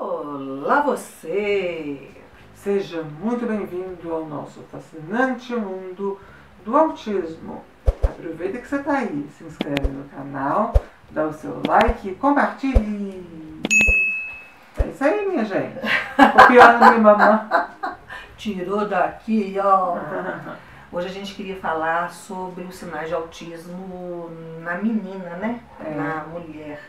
Olá você! Seja muito bem-vindo ao nosso fascinante mundo do autismo. Aproveita que você está aí, se inscreve no canal, dá o seu like e compartilhe. É isso aí, minha gente. Copiando minha mamãe. Tirou daqui, ó. Hoje a gente queria falar sobre os sinais de autismo na menina, né? É. Na mulher.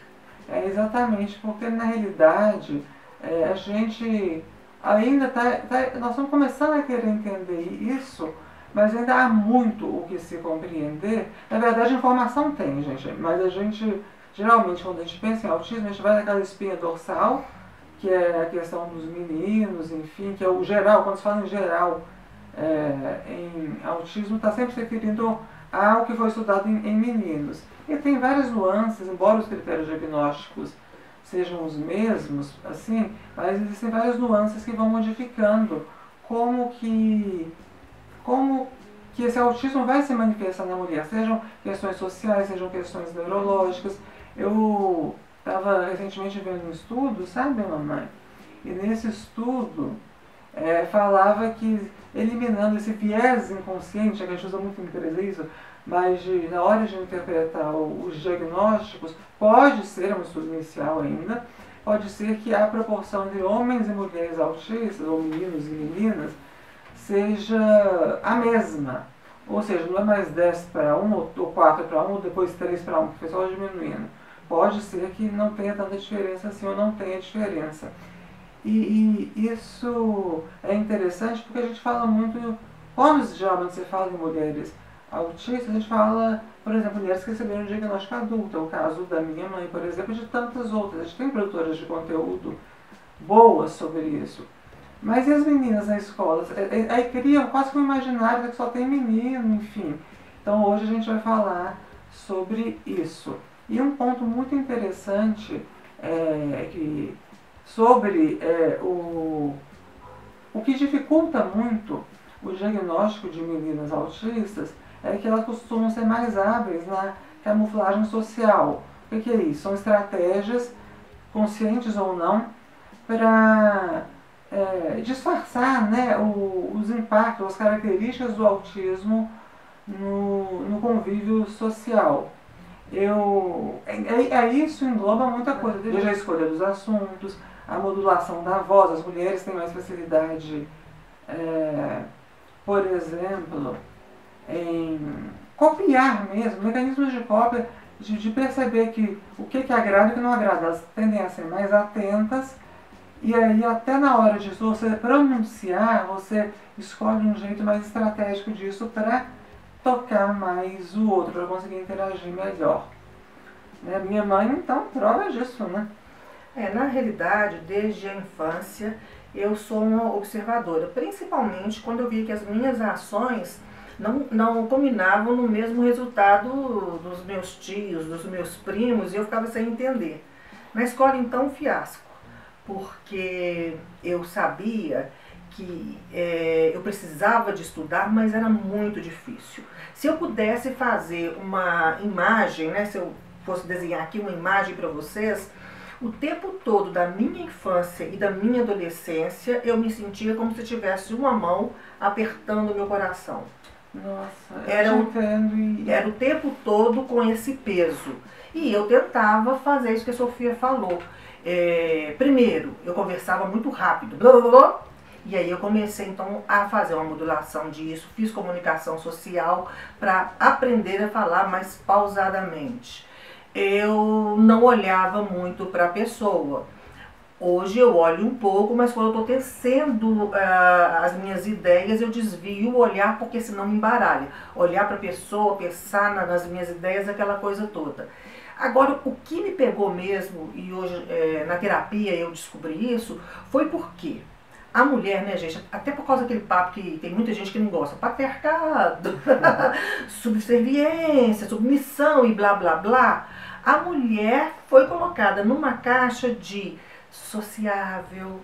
É exatamente, porque na realidade é, a gente ainda está. Tá, nós estamos começando a querer entender isso, mas ainda há muito o que se compreender. Na verdade, informação tem, gente, mas a gente, geralmente, quando a gente pensa em autismo, a gente vai naquela espinha dorsal, que é a questão dos meninos, enfim, que é o geral, quando se fala em geral é, em autismo, está sempre se referindo ao que foi estudado em, em meninos. E tem várias nuances, embora os critérios diagnósticos sejam os mesmos, assim, mas existem várias nuances que vão modificando como que como que esse autismo vai se manifestar na mulher, sejam questões sociais, sejam questões neurológicas. Eu estava recentemente vendo um estudo, sabe, mamãe? E nesse estudo é, falava que eliminando esse viés inconsciente, a gente usa muito em empresa isso, mas na hora de interpretar os diagnósticos, pode ser, é um estudo inicial ainda, pode ser que a proporção de homens e mulheres autistas, ou meninos e meninas, seja a mesma. Ou seja, não é mais 10 para 1, ou 4 para 1, ou depois 3 para 1, que foi só diminuindo. Pode ser que não tenha tanta diferença assim, ou não tenha diferença. E, e isso é interessante porque a gente fala muito, quando geralmente você fala em mulheres autistas, a gente fala, por exemplo, mulheres que receberam diagnóstico adulto, é o caso da minha mãe, por exemplo, e de tantas outras. A gente tem produtoras de conteúdo boas sobre isso. Mas e as meninas na escola? É, é, aí criam quase que um imaginário que só tem menino, enfim. Então hoje a gente vai falar sobre isso. E um ponto muito interessante é que sobre é, o, o que dificulta muito o diagnóstico de meninas autistas é que elas costumam ser mais hábeis na camuflagem social. O que, é isso? São estratégias, conscientes ou não, para é, disfarçar né, o, os impactos, as características do autismo no, no convívio social. Eu, é, é, é isso engloba muita coisa, desde a escolha dos assuntos, a modulação da voz, as mulheres têm mais facilidade, é, por exemplo, em copiar mesmo, mecanismos de cópia, de, de perceber que o que, que agrada e o que não agrada, elas tendem a ser mais atentas e aí até na hora de você pronunciar, você escolhe um jeito mais estratégico disso para tocar mais o outro, para conseguir interagir melhor. Né? Minha mãe, então, prova disso, né? É, na realidade, desde a infância, eu sou uma observadora, principalmente quando eu vi que as minhas ações não, não combinavam no mesmo resultado dos meus tios, dos meus primos, e eu ficava sem entender. Na escola, então, um fiasco, porque eu sabia que é, eu precisava de estudar, mas era muito difícil. Se eu pudesse fazer uma imagem, né, se eu fosse desenhar aqui uma imagem para vocês, o tempo todo da minha infância e da minha adolescência, eu me sentia como se tivesse uma mão apertando o meu coração. Nossa, Era entendo e... Era o tempo todo com esse peso. E eu tentava fazer isso que a Sofia falou. É, primeiro, eu conversava muito rápido. Blá, blá, blá, e aí eu comecei então a fazer uma modulação disso, fiz comunicação social para aprender a falar mais pausadamente. Eu não olhava muito para a pessoa. Hoje eu olho um pouco, mas quando eu estou tecendo ah, as minhas ideias, eu desvio o olhar, porque senão me embaralha. Olhar para a pessoa, pensar na- nas minhas ideias, aquela coisa toda. Agora, o que me pegou mesmo, e hoje eh, na terapia eu descobri isso, foi porque a mulher, né, gente, até por causa daquele papo que tem muita gente que não gosta, patriarcado, subserviência, submissão e blá blá blá, a mulher foi colocada numa caixa de sociável,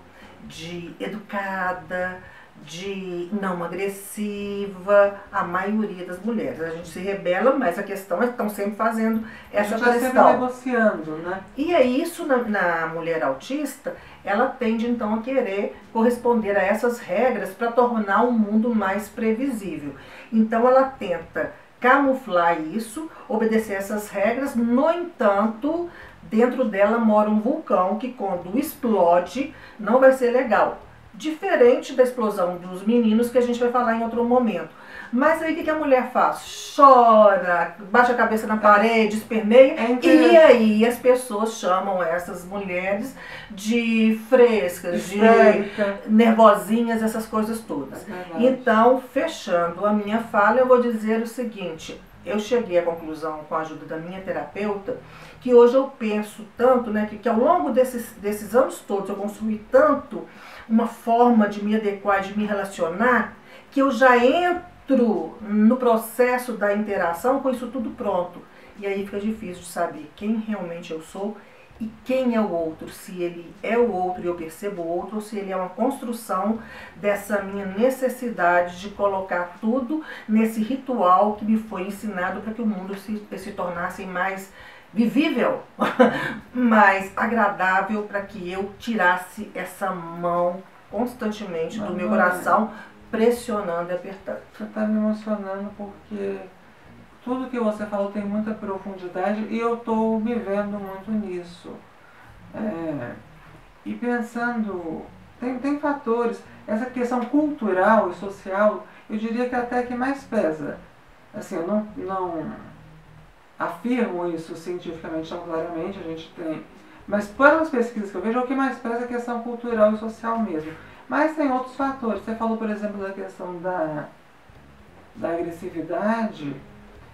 de educada, de não agressiva, a maioria das mulheres. A gente se rebela, mas a questão é que estão sempre fazendo essa a gente questão. Tá sempre negociando, né? E é isso na, na mulher autista, ela tende então a querer corresponder a essas regras para tornar o mundo mais previsível. Então ela tenta camuflar isso, obedecer essas regras, no entanto, dentro dela mora um vulcão que quando explode não vai ser legal. Diferente da explosão dos meninos que a gente vai falar em outro momento. Mas aí o que a mulher faz? Chora, bate a cabeça na parede, esperneia. É e aí as pessoas chamam essas mulheres de frescas, de nervosinhas, essas coisas todas. É então, fechando a minha fala, eu vou dizer o seguinte. Eu cheguei à conclusão, com a ajuda da minha terapeuta, que hoje eu penso tanto, né, que, que ao longo desses, desses anos todos eu construí tanto uma forma de me adequar, de me relacionar, que eu já entro no processo da interação com isso tudo pronto. E aí fica difícil de saber quem realmente eu sou e quem é o outro, se ele é o outro e eu percebo o outro, ou se ele é uma construção dessa minha necessidade de colocar tudo nesse ritual que me foi ensinado para que o mundo se, se tornasse mais vivível, mais agradável para que eu tirasse essa mão constantemente do meu coração, pressionando e apertando. Você está me emocionando porque tudo que você falou tem muita profundidade e eu estou me vendo muito nisso. É, e pensando, tem, tem fatores, essa questão cultural e social, eu diria que até que mais pesa. Assim, eu não, não afirmo isso cientificamente tão claramente, a gente tem. Mas pelas pesquisas que eu vejo, o que mais pesa é a questão cultural e social mesmo. Mas tem outros fatores. Você falou, por exemplo, da questão da, da agressividade.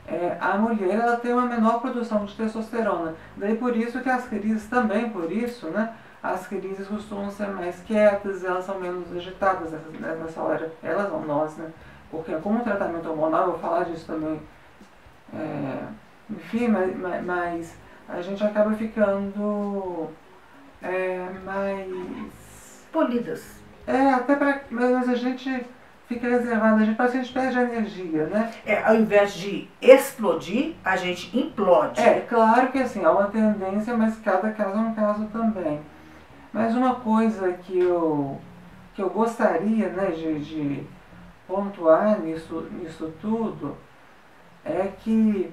É, a mulher ela tem uma menor produção de testosterona. Daí por isso que as crises também, por isso, né? As crises costumam ser mais quietas, elas são menos agitadas nessa, hora. Elas não, nós, né? Porque com o tratamento hormonal, eu vou falar disso também. É, enfim, mas, mas, a gente acaba ficando é, mais. polidas. É, até para. Mas a gente fica reservado, a gente parece que a gente perde a energia, né? É, ao invés de explodir, a gente implode. É, claro que assim, há uma tendência, mas cada caso é um caso também. Mas uma coisa que eu, que eu gostaria né, de, de pontuar nisso, nisso tudo é que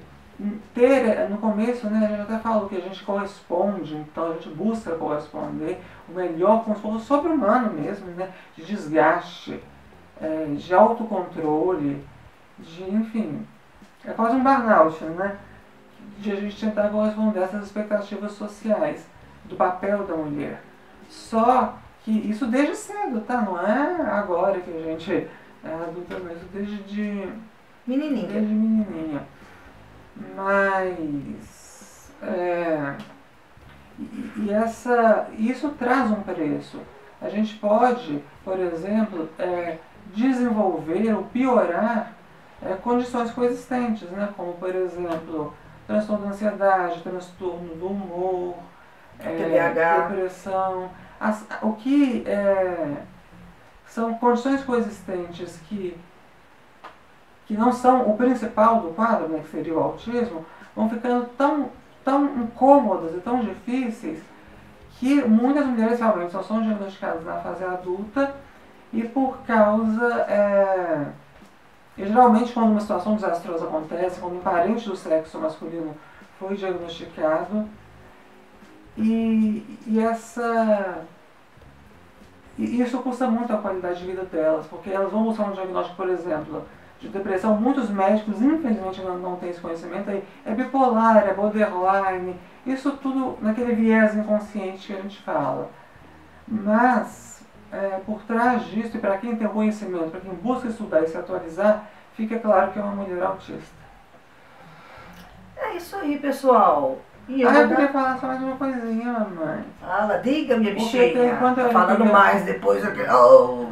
ter, no começo, né, a gente até falou que a gente corresponde, então a gente busca corresponder o melhor com esforço sobre-humano mesmo, né, de desgaste, é, de autocontrole, de, enfim, é quase um burnout, né, de a gente tentar corresponder a essas expectativas sociais do papel da mulher. Só que isso desde cedo, tá? Não é agora que a gente é adulta, mas desde de... Menininha. Desde menininha. Mas é, e, e essa, isso traz um preço. A gente pode, por exemplo, é, desenvolver ou piorar é, condições coexistentes, né? como por exemplo transtorno da ansiedade, transtorno do humor, é, depressão. As, o que é, são condições coexistentes que que não são o principal do quadro, né, que seria o autismo, vão ficando tão, tão incômodas e tão difíceis que muitas mulheres realmente só são diagnosticadas na fase adulta e por causa. É, geralmente, quando uma situação desastrosa acontece, quando um parente do sexo masculino foi diagnosticado, e, e essa. E isso custa muito a qualidade de vida delas, porque elas vão buscar um diagnóstico, por exemplo, de depressão, muitos médicos, infelizmente, não, não têm esse conhecimento aí. É bipolar, é borderline, isso tudo naquele viés inconsciente que a gente fala. Mas, é, por trás disso, e para quem tem conhecimento, para quem busca estudar e se atualizar, fica claro que é uma mulher autista. É isso aí, pessoal. E eu ah, eu queria falar só mais uma coisinha, mamãe. Fala, diga, minha bichinha. Tá falando mais depois. Oh,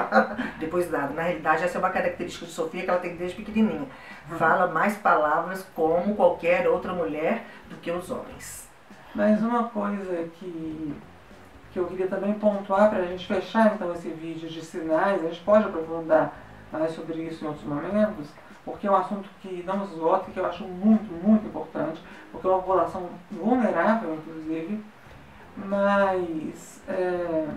depois nada. Na realidade, essa é uma característica de Sofia que ela tem desde pequenininha. Uhum. Fala mais palavras como qualquer outra mulher do que os homens. Mas uma coisa que, que eu queria também pontuar para a gente fechar então esse vídeo de sinais, a gente pode aprofundar mais sobre isso em outros momentos, porque é um assunto que não nos esgota, que eu acho muito, muito importante, porque é uma população vulnerável, inclusive, mas é,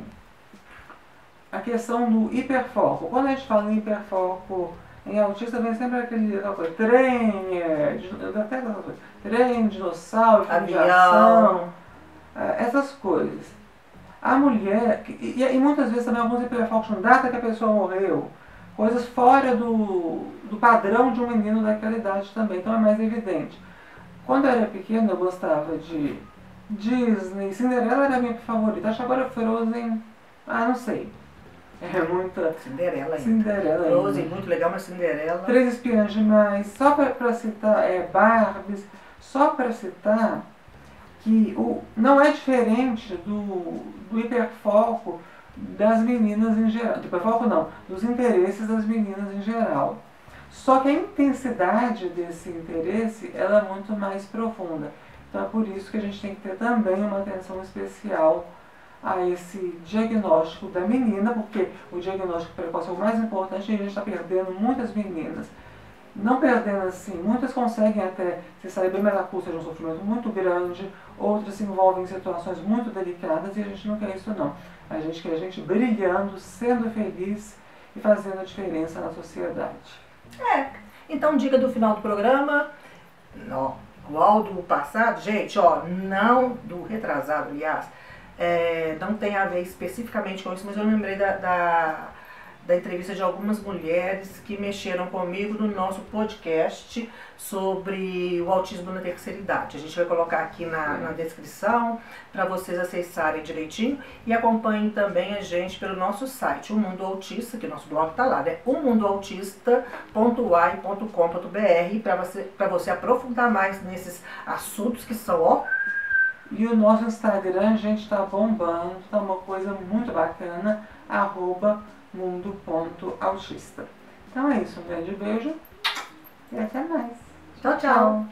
a questão do hiperfoco. Quando a gente fala em hiperfoco em autista, vem sempre aquele coisa, trem, é, até coisa, trem, dinossauro, aviação, é, essas coisas. A mulher, e, e, muitas vezes também alguns hiperfocos não data que a pessoa morreu, coisas fora do, do padrão de um menino daquela idade também, então é mais evidente. Quando eu era pequena eu gostava de Disney, Cinderela era a minha favorita, acho agora Frozen, ah, não sei. É muita. Cinderela ainda. Cinderela ainda. Frozen, muito legal, mas Cinderela. Três espiãs demais, só para citar, é, Barbies, só para citar que o, não é diferente do, do hiperfoco das meninas em geral. Do hiperfoco não, dos interesses das meninas em geral. Só que a intensidade desse interesse ela é muito mais profunda. Então é por isso que a gente tem que ter também uma atenção especial a esse diagnóstico da menina, porque o diagnóstico precoce é o mais importante e a gente está perdendo muitas meninas. Não perdendo assim, muitas conseguem até se sair bem, mas a custa de um sofrimento muito grande, outras se envolvem em situações muito delicadas e a gente não quer isso não. A gente quer a gente brilhando, sendo feliz e fazendo a diferença na sociedade. É. Então, dica do final do programa, ó, igual do passado, gente, ó, não do retrasado, aliás, é, não tem a ver especificamente com isso, mas eu lembrei da, da da entrevista de algumas mulheres que mexeram comigo no nosso podcast sobre o autismo na terceira idade. A gente vai colocar aqui na, na descrição para vocês acessarem direitinho e acompanhem também a gente pelo nosso site, o Mundo Autista, que nosso blog está lá, né? umundoautista.uai.com.br para você, você aprofundar mais nesses assuntos que são, ó, e o nosso Instagram, a gente está bombando, tá uma coisa muito bacana, arroba mundo.autista. Então é isso, um grande beijo e até mais. Tchau, tchau.